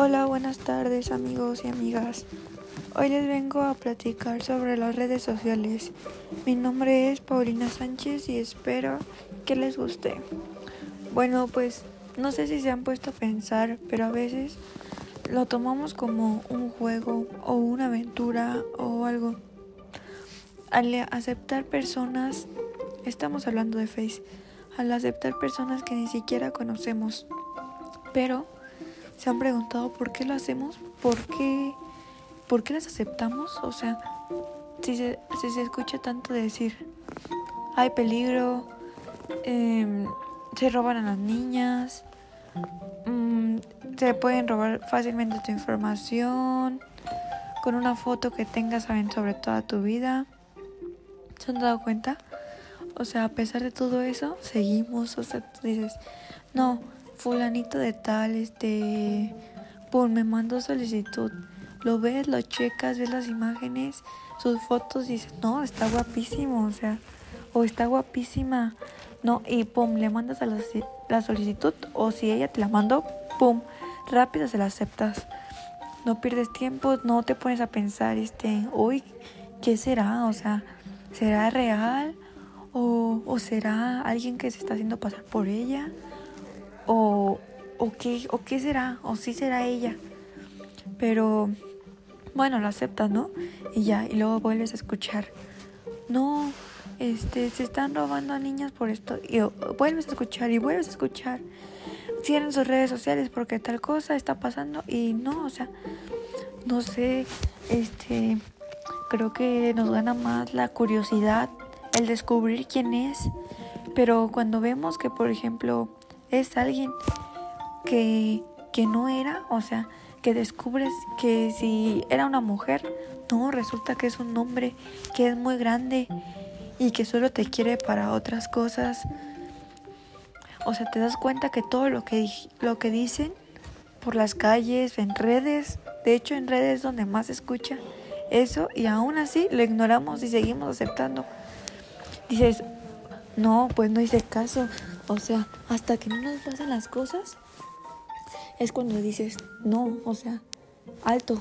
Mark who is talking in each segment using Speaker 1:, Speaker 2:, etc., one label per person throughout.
Speaker 1: Hola, buenas tardes amigos y amigas. Hoy les vengo a platicar sobre las redes sociales. Mi nombre es Paulina Sánchez y espero que les guste. Bueno, pues no sé si se han puesto a pensar, pero a veces lo tomamos como un juego o una aventura o algo. Al aceptar personas, estamos hablando de Face, al aceptar personas que ni siquiera conocemos, pero ¿Se han preguntado por qué lo hacemos? ¿Por qué, por qué las aceptamos? O sea, si se, si se escucha tanto decir, hay peligro, em, se roban a las niñas, mm, se pueden robar fácilmente tu información, con una foto que tengas saben sobre toda tu vida. ¿Se han dado cuenta? O sea, a pesar de todo eso, seguimos, o sea, tú dices, no, fulanito de tal, este, por me mando solicitud. Lo ves, lo checas, ves las imágenes, sus fotos y dices, no, está guapísimo, o sea, o está guapísima, no, y pum, le mandas a la, la solicitud, o si ella te la mandó, pum, rápido se la aceptas. No pierdes tiempo, no te pones a pensar, este, uy, ¿qué será? O sea, ¿será real? ¿O, o será alguien que se está haciendo pasar por ella? O, o, qué, o qué será, o sí será ella. Pero bueno, lo aceptas, ¿no? Y ya, y luego vuelves a escuchar. No, este, se están robando a niñas por esto. Y vuelves a escuchar y vuelves a escuchar. Cierran sus redes sociales porque tal cosa está pasando. Y no, o sea, no sé, este, creo que nos gana más la curiosidad, el descubrir quién es. Pero cuando vemos que, por ejemplo, es alguien que, que no era, o sea, que descubres que si era una mujer, no, resulta que es un hombre que es muy grande y que solo te quiere para otras cosas. O sea, te das cuenta que todo lo que, lo que dicen por las calles, en redes, de hecho en redes es donde más se escucha eso y aún así lo ignoramos y seguimos aceptando. Dices, no, pues no hice caso, o sea, hasta que no nos pasan las cosas, es cuando dices, no, o sea, alto,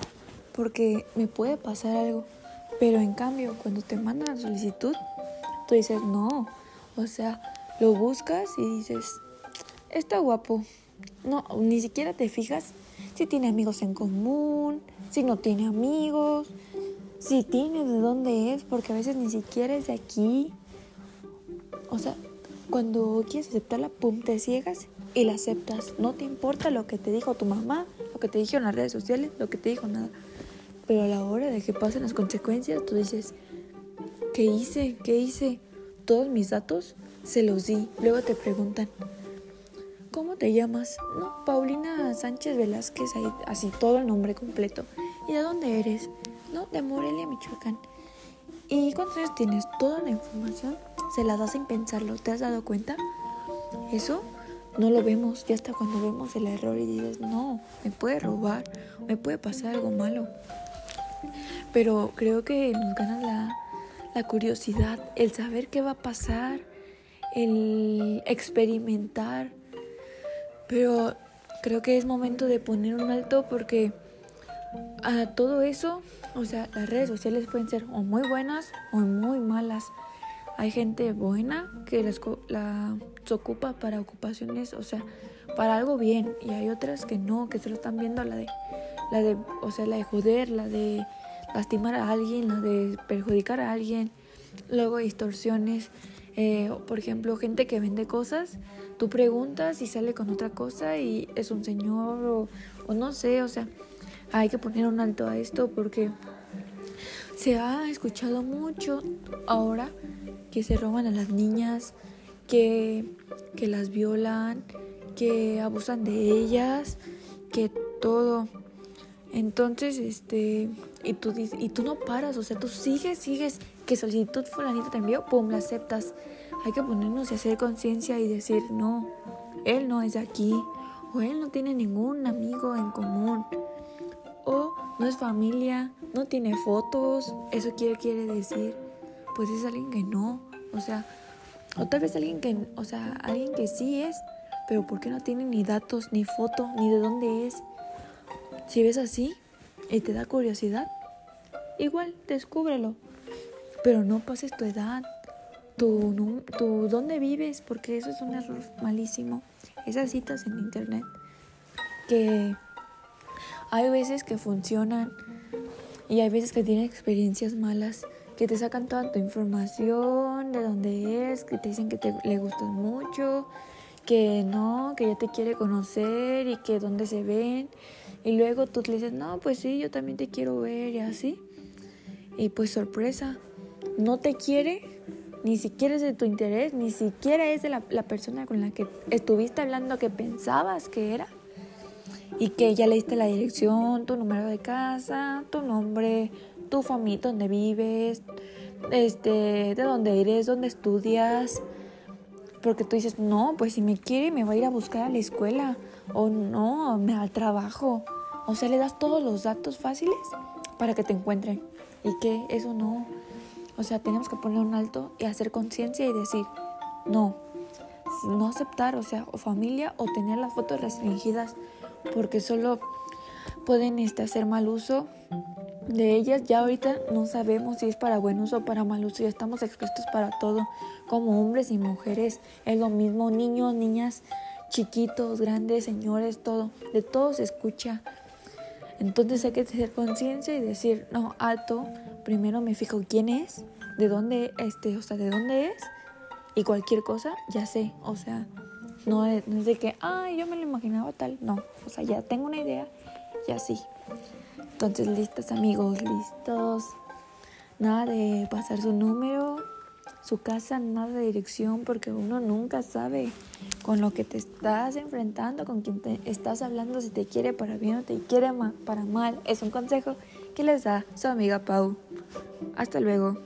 Speaker 1: porque me puede pasar algo. Pero en cambio, cuando te mandan la solicitud, tú dices, no, o sea, lo buscas y dices, está guapo. No, ni siquiera te fijas si tiene amigos en común, si no tiene amigos, si tiene de dónde es, porque a veces ni siquiera es de aquí. O sea, cuando quieres aceptarla, pum, te ciegas y la aceptas. No te importa lo que te dijo tu mamá, lo que te dijo en las redes sociales, lo que te dijo nada. Pero a la hora de que pasen las consecuencias, tú dices, ¿qué hice? ¿Qué hice? Todos mis datos se los di. Luego te preguntan, ¿cómo te llamas? No, Paulina Sánchez Velázquez, así todo el nombre completo. ¿Y de dónde eres? No, de Morelia, Michoacán. ¿Y cuántos años tienes? Toda la información se la das sin pensarlo. ¿Te has dado cuenta? Eso no lo vemos. Ya hasta cuando vemos el error y dices, no, me puede robar, me puede pasar algo malo. Pero creo que nos gana la, la curiosidad, el saber qué va a pasar, el experimentar. Pero creo que es momento de poner un alto porque a todo eso, o sea, las redes sociales pueden ser o muy buenas o muy malas. Hay gente buena que las, la se ocupa para ocupaciones, o sea, para algo bien, y hay otras que no, que solo están viendo la de, la de, o sea, la de joder, la de lastimar a alguien, la de perjudicar a alguien, luego distorsiones. Eh, por ejemplo, gente que vende cosas, tú preguntas y sale con otra cosa y es un señor o no sé, o sea, hay que poner un alto a esto porque se ha escuchado mucho ahora que se roban a las niñas, que, que las violan, que abusan de ellas, que todo. Entonces, este, y tú, y tú no paras, o sea, tú sigues, sigues, que solicitud fulanita te envió, pum, la aceptas. Hay que ponernos y hacer conciencia y decir, no, él no es de aquí, o él no tiene ningún amigo en común o no es familia, no tiene fotos, eso quiere, quiere decir, pues es alguien que no, o sea, o tal vez alguien que, o sea, alguien que sí es, pero ¿por qué no tiene ni datos, ni foto, ni de dónde es? Si ves así y te da curiosidad, igual descúbrelo. Pero no pases tu edad, tu, tu dónde vives, porque eso es un error malísimo. Esas citas en internet que hay veces que funcionan y hay veces que tienen experiencias malas que te sacan toda tu información de dónde eres, que te dicen que te, le gustas mucho, que no, que ya te quiere conocer y que dónde se ven. Y luego tú le dices, no, pues sí, yo también te quiero ver y así. Y pues sorpresa, no te quiere, ni siquiera es de tu interés, ni siquiera es de la, la persona con la que estuviste hablando que pensabas que era y que ya leíste la dirección, tu número de casa, tu nombre, tu familia, donde vives, este, de dónde eres, dónde estudias. Porque tú dices, no, pues si me quiere me va a ir a buscar a la escuela. O no, me al trabajo. O sea, le das todos los datos fáciles para que te encuentren. Y que eso no. O sea, tenemos que poner un alto y hacer conciencia y decir, no, no aceptar, o sea, o familia o tener las fotos restringidas porque solo pueden este, hacer mal uso de ellas. Ya ahorita no sabemos si es para buen uso o para mal uso, ya estamos expuestos para todo, como hombres y mujeres, es lo mismo, niños, niñas, chiquitos, grandes, señores, todo, de todo se escucha. Entonces hay que tener conciencia y decir, no, alto, primero me fijo quién es, de dónde, este, o sea, de dónde es, y cualquier cosa, ya sé, o sea, no es, de que, ay, yo me lo imaginaba tal. No, o sea, ya tengo una idea y así. Entonces, listos amigos, listos. Nada de pasar su número, su casa, nada de dirección, porque uno nunca sabe con lo que te estás enfrentando, con quien te estás hablando, si te quiere para bien o te quiere para mal. Es un consejo que les da su amiga Pau. Hasta luego.